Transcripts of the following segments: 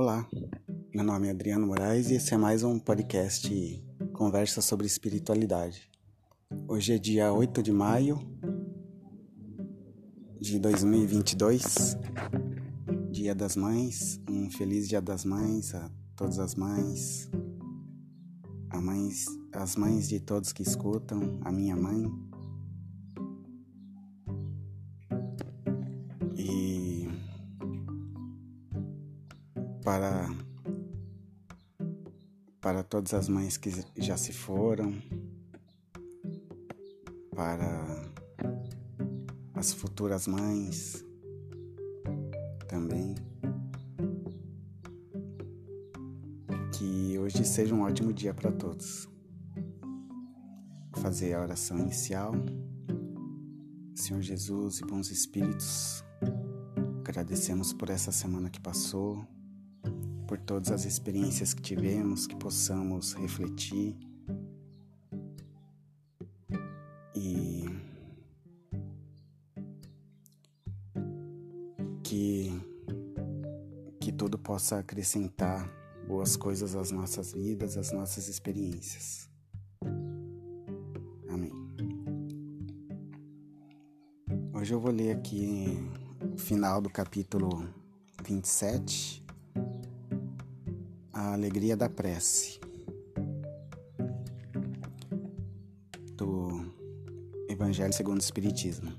Olá, meu nome é Adriano Moraes e esse é mais um podcast Conversa sobre Espiritualidade. Hoje é dia 8 de maio de 2022, Dia das Mães. Um feliz Dia das Mães a todas as mães, a mães as mães de todos que escutam, a minha mãe. Para para todas as mães que já se foram, para as futuras mães também. Que hoje seja um ótimo dia para todos. Vou fazer a oração inicial. Senhor Jesus e bons espíritos, agradecemos por essa semana que passou por todas as experiências que tivemos, que possamos refletir e que que tudo possa acrescentar boas coisas às nossas vidas, às nossas experiências. Amém. Hoje eu vou ler aqui o final do capítulo 27 a alegria da prece do Evangelho segundo o Espiritismo.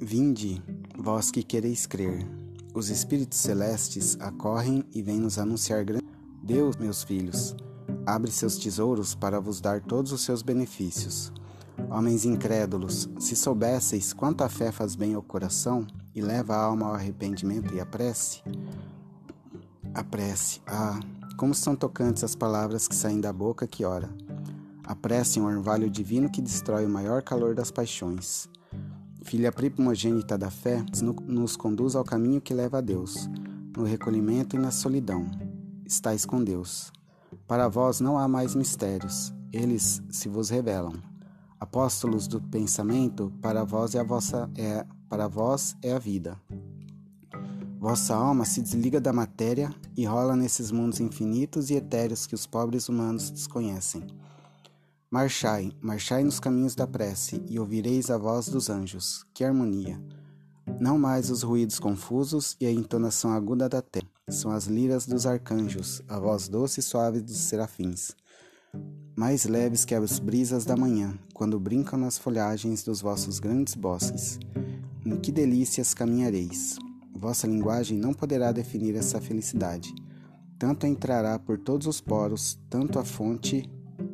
Vinde, vós que quereis crer, os espíritos celestes acorrem e vêm nos anunciar grande Deus, meus filhos, abre seus tesouros para vos dar todos os seus benefícios. Homens incrédulos, se soubesseis quanto a fé faz bem ao coração, e leva a alma ao arrependimento e à prece? A prece, ah, como são tocantes as palavras que saem da boca que ora. A prece é um orvalho divino que destrói o maior calor das paixões. Filha primogênita da fé, nos conduz ao caminho que leva a Deus, no recolhimento e na solidão. Estais com Deus. Para vós não há mais mistérios, eles se vos revelam. Apóstolos do pensamento, para vós é a vossa é para vós é a vida. Vossa alma se desliga da matéria e rola nesses mundos infinitos e etéreos que os pobres humanos desconhecem. Marchai, marchai nos caminhos da prece e ouvireis a voz dos anjos. Que harmonia! Não mais os ruídos confusos e a entonação aguda da terra. São as liras dos arcanjos, a voz doce e suave dos serafins. Mais leves que as brisas da manhã, quando brincam nas folhagens dos vossos grandes bosques. Em que delícias caminhareis! Vossa linguagem não poderá definir essa felicidade. Tanto entrará por todos os poros, tanto a fonte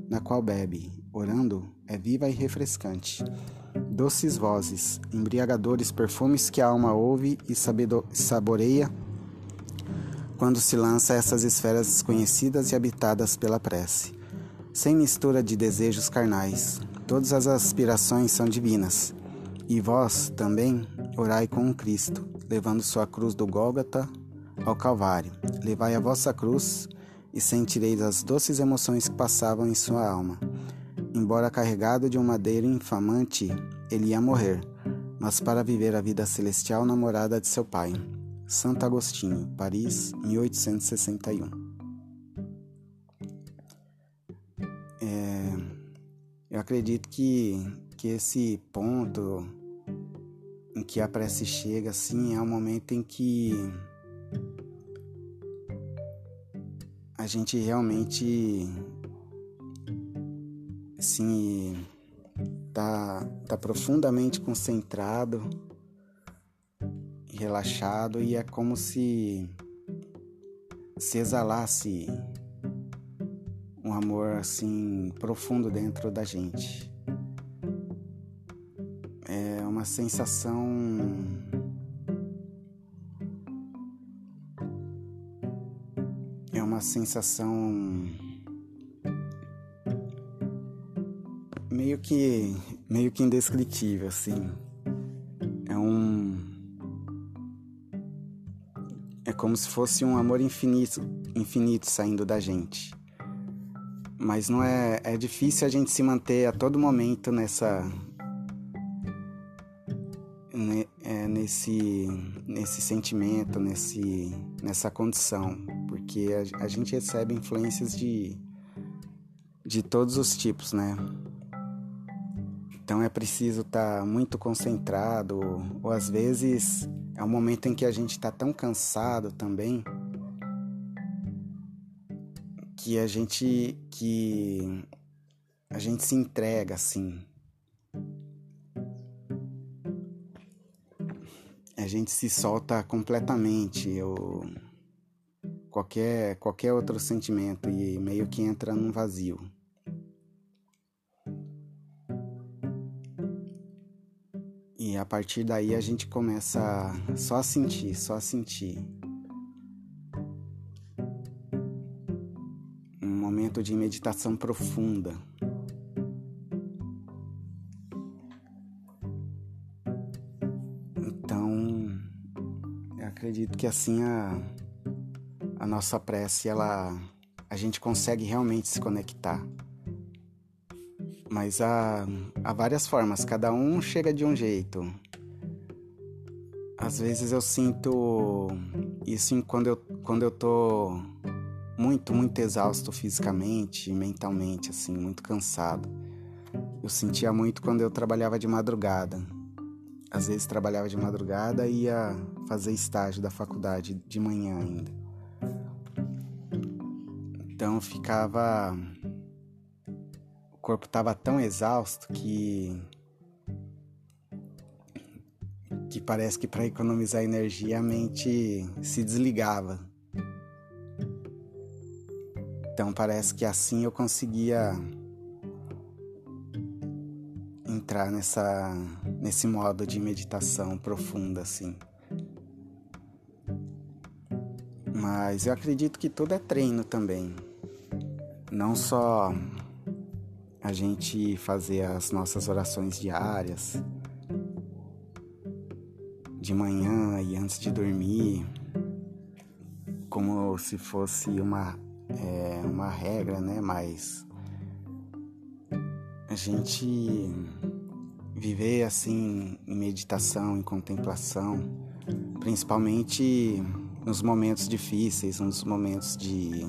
na qual bebe, orando, é viva e refrescante. Doces vozes, embriagadores perfumes que a alma ouve e saboreia quando se lança a essas esferas desconhecidas e habitadas pela prece. Sem mistura de desejos carnais, todas as aspirações são divinas. E vós também orai com Cristo, levando sua cruz do Gólgota ao Calvário. Levai a vossa cruz e sentireis as doces emoções que passavam em sua alma. Embora carregado de um madeiro infamante, ele ia morrer, mas para viver a vida celestial na morada de seu Pai. Santo Agostinho, Paris, 1861. É, eu acredito que, que esse ponto em que a prece chega, assim, é o momento em que a gente realmente, assim, tá, tá profundamente concentrado relaxado e é como se se exalasse um amor assim profundo dentro da gente. Uma sensação é uma sensação meio que meio que indescritível assim. É um é como se fosse um amor infinito infinito saindo da gente. Mas não é é difícil a gente se manter a todo momento nessa nesse, nesse sentimento, nesse, nessa condição, porque a, a gente recebe influências de, de todos os tipos, né? Então é preciso estar tá muito concentrado, ou, ou às vezes é um momento em que a gente está tão cansado também que a gente que a gente se entrega assim. A gente se solta completamente ou qualquer qualquer outro sentimento e meio que entra num vazio. E a partir daí a gente começa só a sentir, só a sentir. momento de meditação profunda. Acredito que assim a, a nossa prece, ela, a gente consegue realmente se conectar. Mas há, há várias formas, cada um chega de um jeito. Às vezes eu sinto isso quando eu, quando eu tô muito, muito exausto fisicamente mentalmente, assim, muito cansado. Eu sentia muito quando eu trabalhava de madrugada. Às vezes trabalhava de madrugada e ia fazer estágio da faculdade de manhã ainda. Então ficava. O corpo estava tão exausto que. que parece que para economizar energia a mente se desligava então parece que assim eu conseguia entrar nessa nesse modo de meditação profunda assim. Mas eu acredito que tudo é treino também. Não só a gente fazer as nossas orações diárias de manhã e antes de dormir, como se fosse uma é uma regra, né? Mas a gente viver assim em meditação, em contemplação, principalmente nos momentos difíceis, nos momentos de,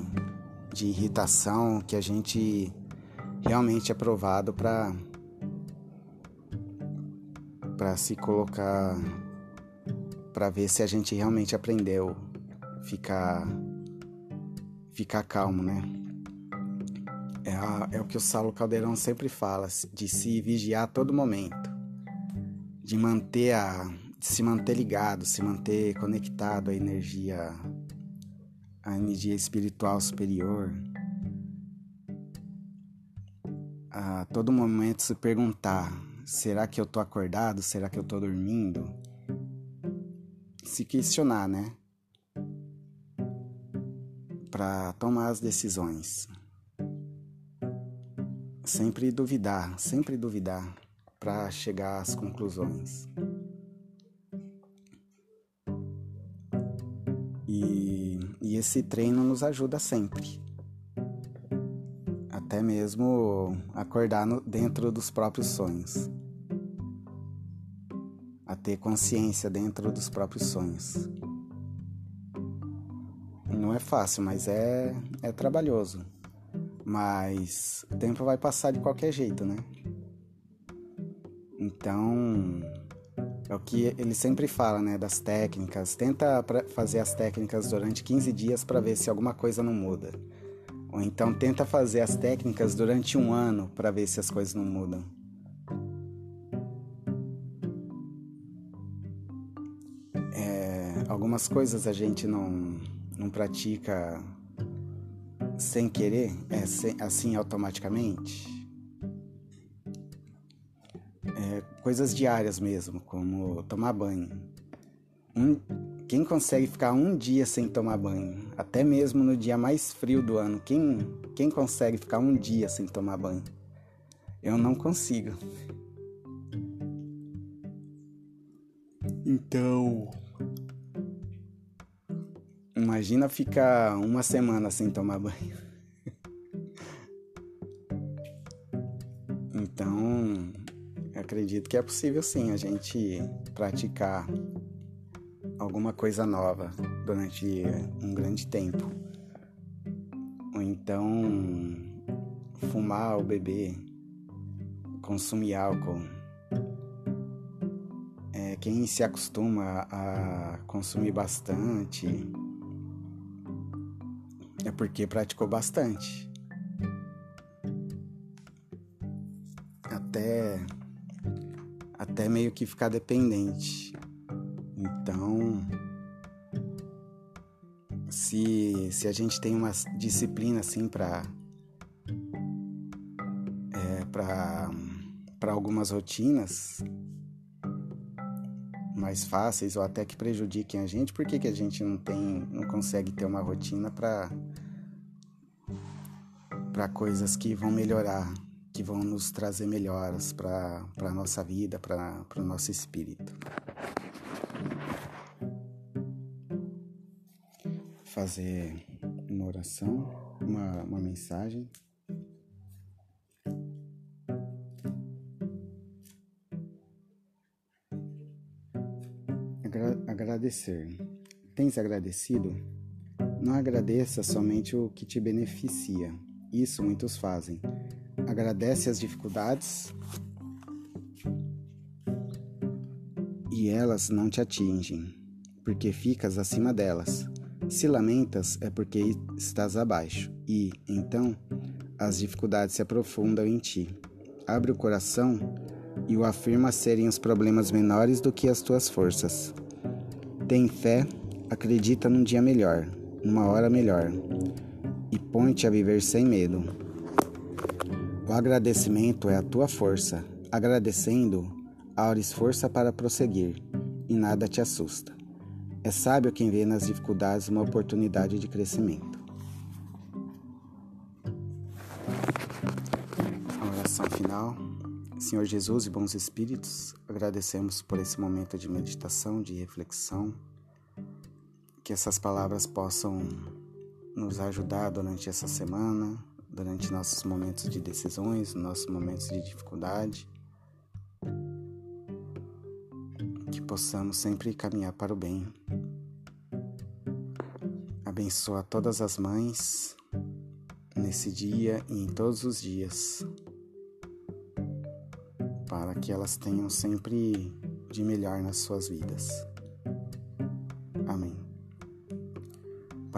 de irritação, que a gente realmente é provado para para se colocar para ver se a gente realmente aprendeu ficar ficar calmo, né? É, a, é o que o Saulo Caldeirão sempre fala, de se vigiar a todo momento, de manter a, de se manter ligado, se manter conectado à energia, à energia espiritual superior. A todo momento se perguntar: será que eu tô acordado? Será que eu tô dormindo? Se questionar, né? para tomar as decisões. Sempre duvidar, sempre duvidar para chegar às conclusões. E, e esse treino nos ajuda sempre. Até mesmo acordar no, dentro dos próprios sonhos. A ter consciência dentro dos próprios sonhos. Não é fácil, mas é, é trabalhoso. Mas o tempo vai passar de qualquer jeito, né? Então, é o que ele sempre fala, né? Das técnicas. Tenta fazer as técnicas durante 15 dias para ver se alguma coisa não muda. Ou então tenta fazer as técnicas durante um ano para ver se as coisas não mudam. É, algumas coisas a gente não não pratica sem querer, é, sem, assim automaticamente. É, coisas diárias mesmo, como tomar banho. Um, quem consegue ficar um dia sem tomar banho, até mesmo no dia mais frio do ano, quem, quem consegue ficar um dia sem tomar banho? Eu não consigo. Então, Imagina ficar uma semana sem tomar banho. Então, acredito que é possível sim a gente praticar alguma coisa nova durante um grande tempo. Ou então fumar ou beber, consumir álcool. É, quem se acostuma a consumir bastante porque praticou bastante. Até até meio que ficar dependente. Então, se, se a gente tem uma disciplina assim para é, para algumas rotinas mais fáceis ou até que prejudiquem a gente, por que, que a gente não tem, não consegue ter uma rotina para para coisas que vão melhorar que vão nos trazer melhoras para a nossa vida, para o nosso espírito. Fazer uma oração, uma, uma mensagem. Agra agradecer. Tens agradecido? Não agradeça somente o que te beneficia. Isso muitos fazem agradece as dificuldades e elas não te atingem, porque ficas acima delas. Se lamentas é porque estás abaixo e, então, as dificuldades se aprofundam em ti. Abre o coração e o afirma serem os problemas menores do que as tuas forças. Tem fé, acredita num dia melhor, numa hora melhor, e põe-te a viver sem medo. O agradecimento é a tua força. Agradecendo, aures força para prosseguir, e nada te assusta. É sábio quem vê nas dificuldades uma oportunidade de crescimento. A oração final. Senhor Jesus e bons espíritos, agradecemos por esse momento de meditação, de reflexão. Que essas palavras possam nos ajudar durante essa semana, durante nossos momentos de decisões, nossos momentos de dificuldade. Que possamos sempre caminhar para o bem. Abençoa todas as mães nesse dia e em todos os dias, para que elas tenham sempre de melhor nas suas vidas.